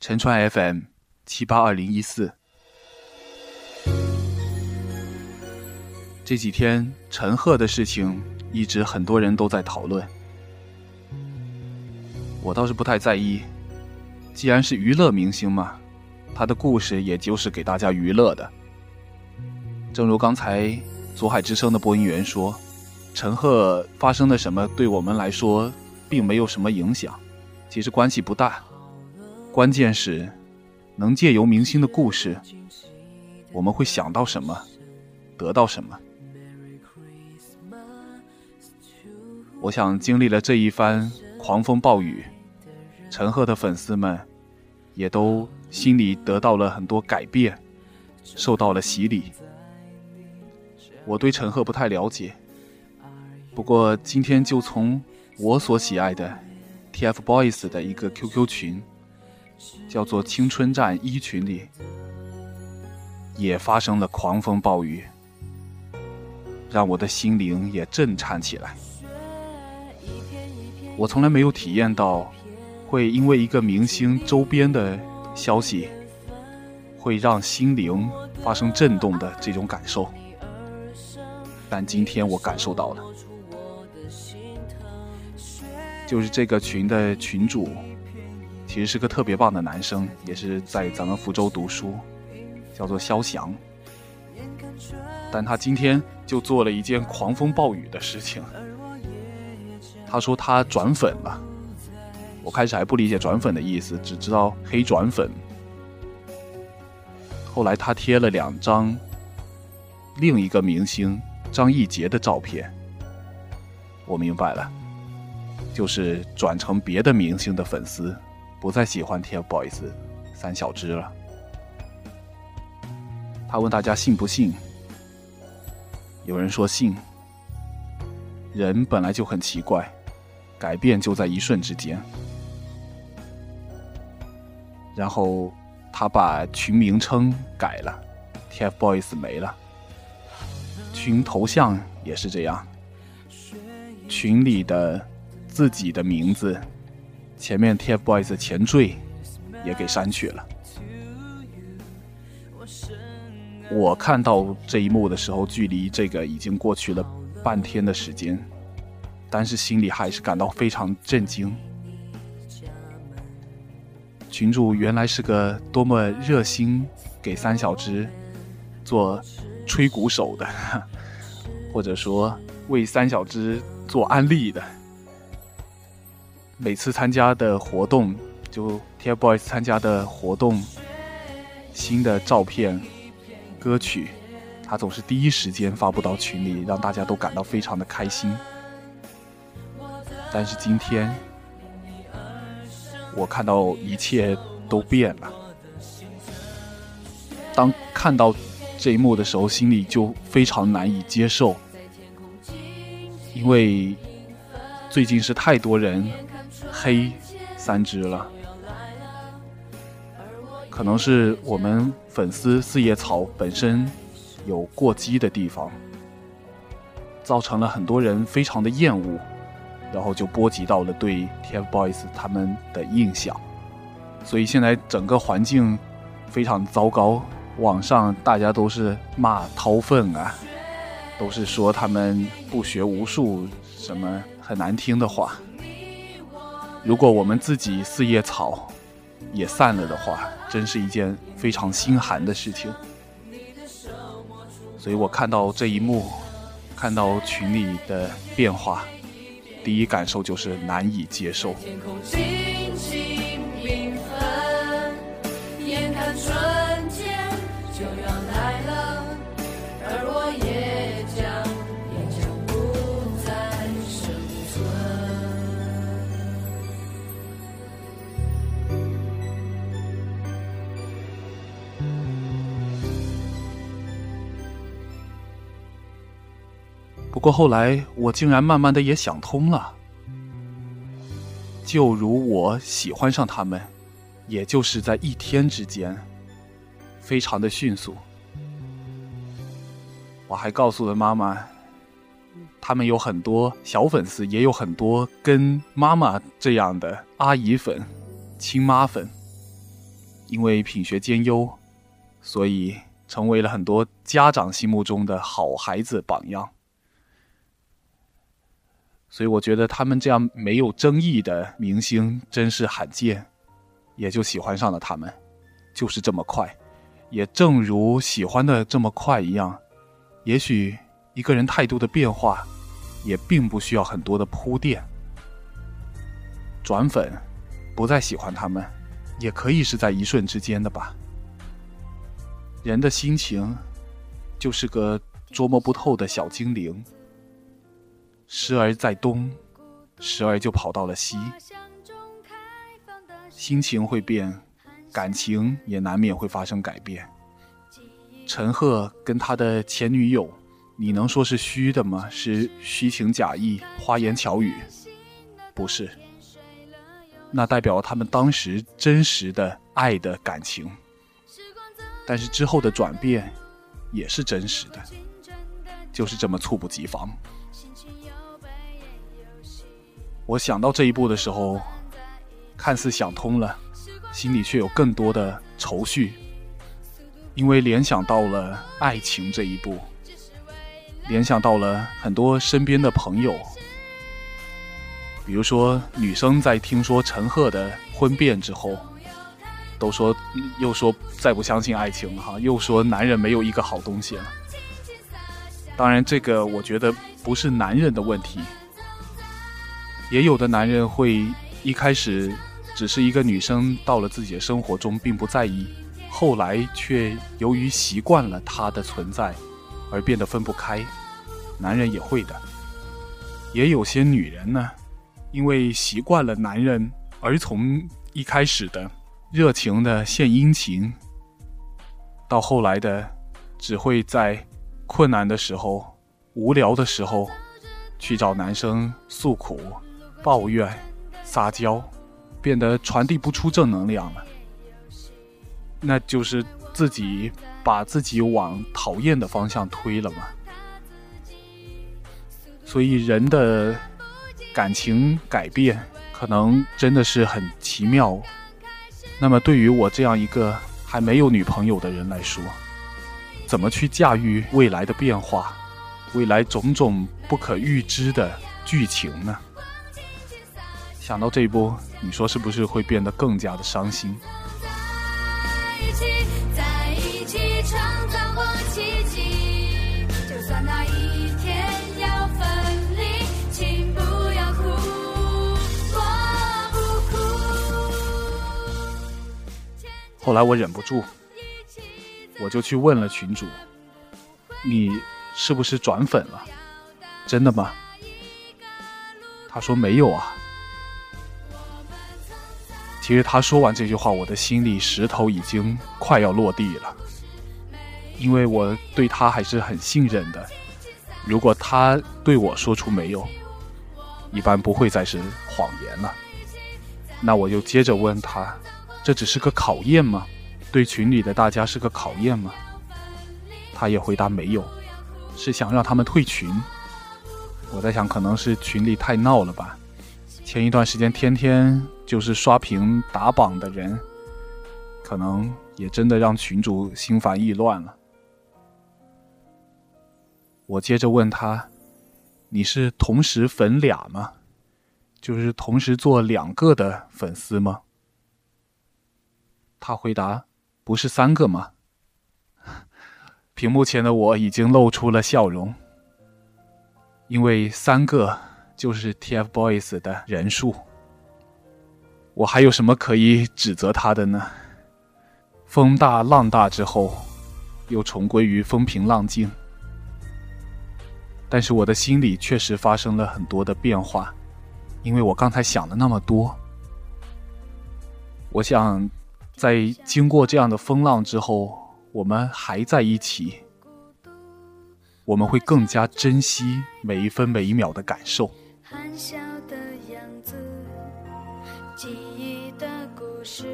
陈川 FM 七八二零一四。这几天陈赫的事情一直很多人都在讨论，我倒是不太在意。既然是娱乐明星嘛，他的故事也就是给大家娱乐的。正如刚才左海之声的播音员说，陈赫发生了什么对我们来说并没有什么影响，其实关系不大。关键是能借由明星的故事，我们会想到什么，得到什么。我想经历了这一番狂风暴雨，陈赫的粉丝们也都心里得到了很多改变，受到了洗礼。我对陈赫不太了解，不过今天就从我所喜爱的 TFBOYS 的一个 QQ 群，叫做“青春站一群”里，也发生了狂风暴雨，让我的心灵也震颤起来。我从来没有体验到，会因为一个明星周边的消息，会让心灵发生震动的这种感受。但今天我感受到了，就是这个群的群主，其实是个特别棒的男生，也是在咱们福州读书，叫做肖翔。但他今天就做了一件狂风暴雨的事情。他说他转粉了，我开始还不理解转粉的意思，只知道黑转粉。后来他贴了两张另一个明星张艺杰的照片，我明白了，就是转成别的明星的粉丝，不再喜欢 TFBOYS 三小只了。他问大家信不信？有人说信。人本来就很奇怪。改变就在一瞬之间，然后他把群名称改了，TFBOYS 没了，群头像也是这样，群里的自己的名字前面 TFBOYS 的前缀也给删去了。我看到这一幕的时候，距离这个已经过去了半天的时间。但是心里还是感到非常震惊。群主原来是个多么热心给三小只做吹鼓手的，或者说为三小只做安利的。每次参加的活动，就 TFBOYS 参加的活动，新的照片、歌曲，他总是第一时间发布到群里，让大家都感到非常的开心。但是今天，我看到一切都变了。当看到这一幕的时候，心里就非常难以接受，因为最近是太多人黑三只了，可能是我们粉丝四叶草本身有过激的地方，造成了很多人非常的厌恶。然后就波及到了对 TFBOYS 他们的印象，所以现在整个环境非常糟糕。网上大家都是骂掏粪啊，都是说他们不学无术，什么很难听的话。如果我们自己四叶草也散了的话，真是一件非常心寒的事情。所以我看到这一幕，看到群里的变化。第一感受就是难以接受。眼看春天就要来了，而我也不过后来，我竟然慢慢的也想通了。就如我喜欢上他们，也就是在一天之间，非常的迅速。我还告诉了妈妈，他们有很多小粉丝，也有很多跟妈妈这样的阿姨粉、亲妈粉。因为品学兼优，所以成为了很多家长心目中的好孩子榜样。所以我觉得他们这样没有争议的明星真是罕见，也就喜欢上了他们，就是这么快。也正如喜欢的这么快一样，也许一个人态度的变化，也并不需要很多的铺垫。转粉，不再喜欢他们，也可以是在一瞬之间的吧。人的心情，就是个捉摸不透的小精灵。时而在东，时而就跑到了西。心情会变，感情也难免会发生改变。陈赫跟他的前女友，你能说是虚的吗？是虚情假意、花言巧语？不是，那代表了他们当时真实的爱的感情。但是之后的转变，也是真实的，就是这么猝不及防。我想到这一步的时候，看似想通了，心里却有更多的愁绪，因为联想到了爱情这一步，联想到了很多身边的朋友，比如说女生在听说陈赫的婚变之后，都说又说再不相信爱情了哈，又说男人没有一个好东西了。当然，这个我觉得不是男人的问题。也有的男人会一开始只是一个女生到了自己的生活中并不在意，后来却由于习惯了她的存在而变得分不开。男人也会的。也有些女人呢，因为习惯了男人，而从一开始的热情的献殷勤，到后来的只会在困难的时候、无聊的时候去找男生诉苦。抱怨、撒娇，变得传递不出正能量了，那就是自己把自己往讨厌的方向推了嘛。所以人的感情改变，可能真的是很奇妙。那么对于我这样一个还没有女朋友的人来说，怎么去驾驭未来的变化，未来种种不可预知的剧情呢？想到这一波，你说是不是会变得更加的伤心？后来我忍不住，我就去问了群主：“你是不是转粉了？真的吗？”他说：“没有啊。”其实他说完这句话，我的心里石头已经快要落地了，因为我对他还是很信任的。如果他对我说出没有，一般不会再是谎言了。那我就接着问他：这只是个考验吗？对群里的大家是个考验吗？他也回答没有，是想让他们退群。我在想，可能是群里太闹了吧。前一段时间天天。就是刷屏打榜的人，可能也真的让群主心烦意乱了。我接着问他：“你是同时粉俩吗？就是同时做两个的粉丝吗？”他回答：“不是三个吗？”屏幕前的我已经露出了笑容，因为三个就是 TFBOYS 的人数。我还有什么可以指责他的呢？风大浪大之后，又重归于风平浪静。但是我的心里确实发生了很多的变化，因为我刚才想了那么多。我想，在经过这样的风浪之后，我们还在一起，我们会更加珍惜每一分每一秒的感受。欢笑的样子记忆的故事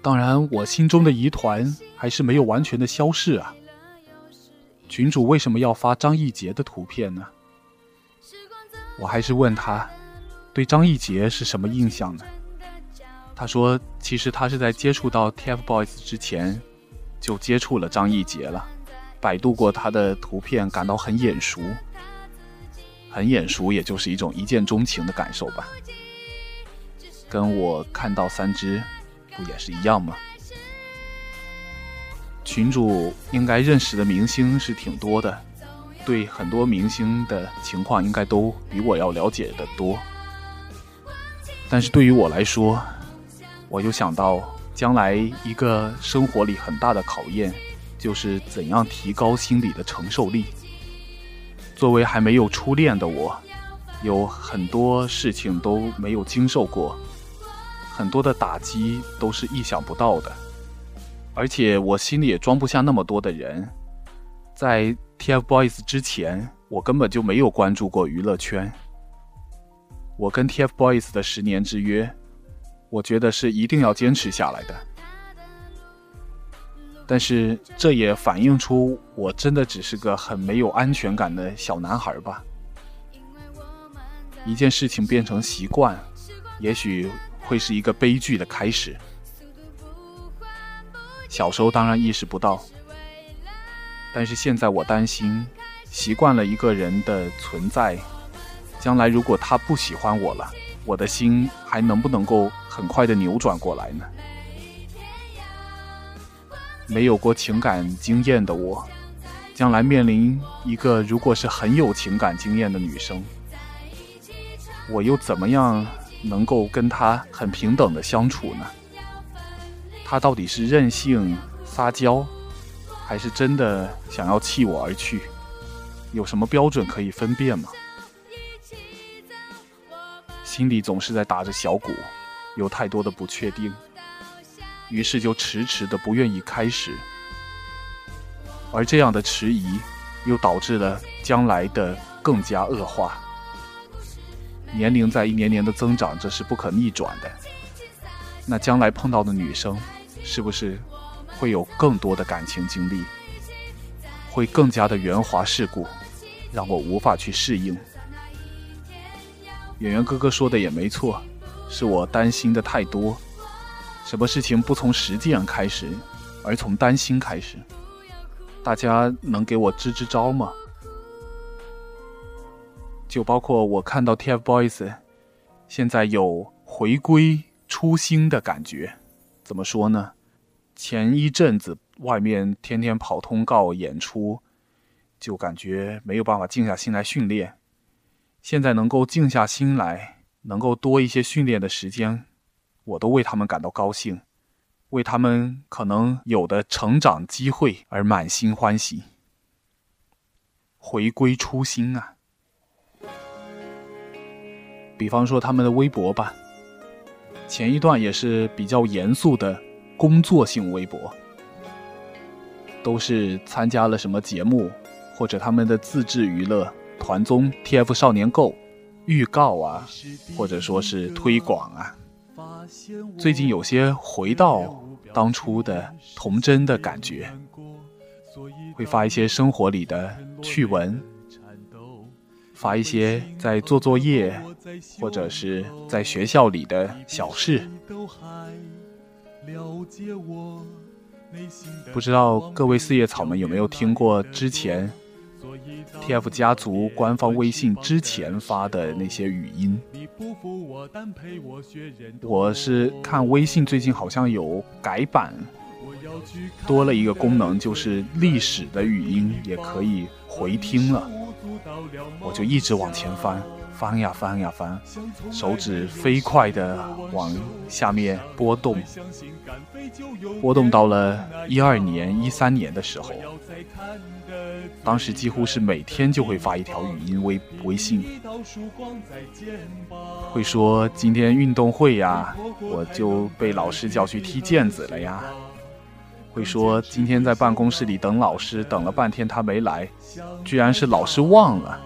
当然，我心中的疑团还是没有完全的消逝啊。群主为什么要发张艺杰的图片呢？我还是问他，对张艺杰是什么印象呢？他说，其实他是在接触到 TFBOYS 之前就接触了张艺杰了，百度过他的图片，感到很眼熟。很眼熟，也就是一种一见钟情的感受吧。跟我看到三只，不也是一样吗？群主应该认识的明星是挺多的，对很多明星的情况应该都比我要了解的多。但是对于我来说，我又想到将来一个生活里很大的考验，就是怎样提高心理的承受力。作为还没有初恋的我，有很多事情都没有经受过，很多的打击都是意想不到的，而且我心里也装不下那么多的人。在 TFBOYS 之前，我根本就没有关注过娱乐圈。我跟 TFBOYS 的十年之约，我觉得是一定要坚持下来的。但是这也反映出我真的只是个很没有安全感的小男孩吧。一件事情变成习惯，也许会是一个悲剧的开始。小时候当然意识不到，但是现在我担心，习惯了一个人的存在，将来如果他不喜欢我了，我的心还能不能够很快的扭转过来呢？没有过情感经验的我，将来面临一个如果是很有情感经验的女生，我又怎么样能够跟她很平等的相处呢？她到底是任性撒娇，还是真的想要弃我而去？有什么标准可以分辨吗？心里总是在打着小鼓，有太多的不确定。于是就迟迟的不愿意开始，而这样的迟疑，又导致了将来的更加恶化。年龄在一年年的增长，这是不可逆转的。那将来碰到的女生，是不是会有更多的感情经历，会更加的圆滑世故，让我无法去适应？演员哥哥说的也没错，是我担心的太多。什么事情不从实践开始，而从担心开始？大家能给我支支招吗？就包括我看到 TFBOYS 现在有回归初心的感觉，怎么说呢？前一阵子外面天天跑通告演出，就感觉没有办法静下心来训练。现在能够静下心来，能够多一些训练的时间。我都为他们感到高兴，为他们可能有的成长机会而满心欢喜。回归初心啊！比方说他们的微博吧，前一段也是比较严肃的工作性微博，都是参加了什么节目，或者他们的自制娱乐团综 TF 少年 Go 预告啊，或者说是推广啊。最近有些回到当初的童真的感觉，会发一些生活里的趣闻，发一些在做作业或者是在学校里的小事。不知道各位四叶草们有没有听过之前？TF 家族官方微信之前发的那些语音，我是看微信最近好像有改版，多了一个功能，就是历史的语音也可以回听了，我就一直往前翻。翻呀翻呀翻，手指飞快地往下面拨动，拨动到了一二年、一三年的时候，当时几乎是每天就会发一条语音微微信，会说今天运动会呀，我就被老师叫去踢毽子了呀，会说今天在办公室里等老师，等了半天他没来，居然是老师忘了。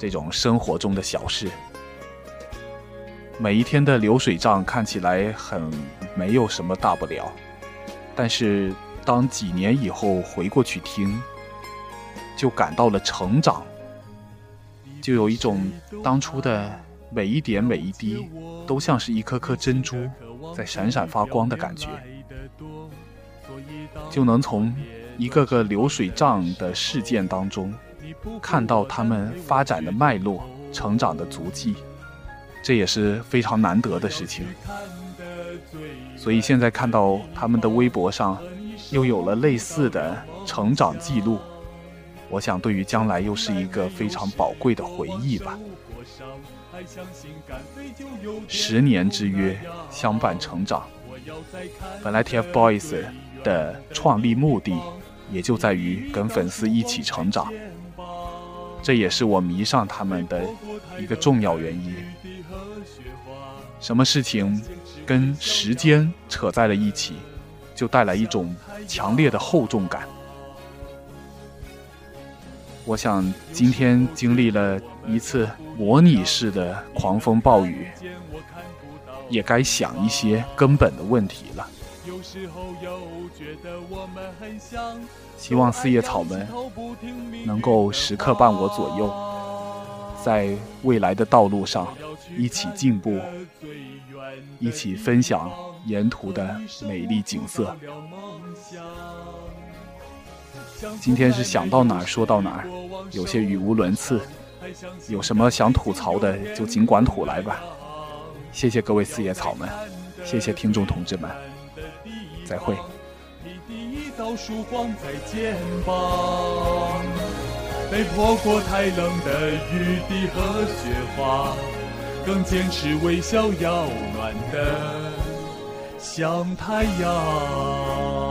这种生活中的小事，每一天的流水账看起来很没有什么大不了，但是当几年以后回过去听，就感到了成长，就有一种当初的每一点每一滴都像是一颗颗珍珠，在闪闪发光的感觉，就能从一个个流水账的事件当中，看到他们发展的脉络、成长的足迹，这也是非常难得的事情。所以现在看到他们的微博上，又有了类似的成长记录，我想对于将来又是一个非常宝贵的回忆吧。十年之约，相伴成长。本来 TFBOYS 的创立目的，也就在于跟粉丝一起成长。这也是我迷上他们的一个重要原因。什么事情跟时间扯在了一起，就带来一种强烈的厚重感。我想今天经历了一次模拟式的狂风暴雨，也该想一些根本的问题了。有时候又觉得我们很希望四叶草们能够时刻伴我左右，在未来的道路上一起进步，一起分享沿途的美丽景色。今天是想到哪儿说到哪儿，有些语无伦次。有什么想吐槽的，就尽管吐来吧。谢谢各位四叶草们，谢谢听众同志们，再会。你第一道曙光在肩膀被泼过太冷的雨滴和雪花，更坚持微笑要暖的像太阳。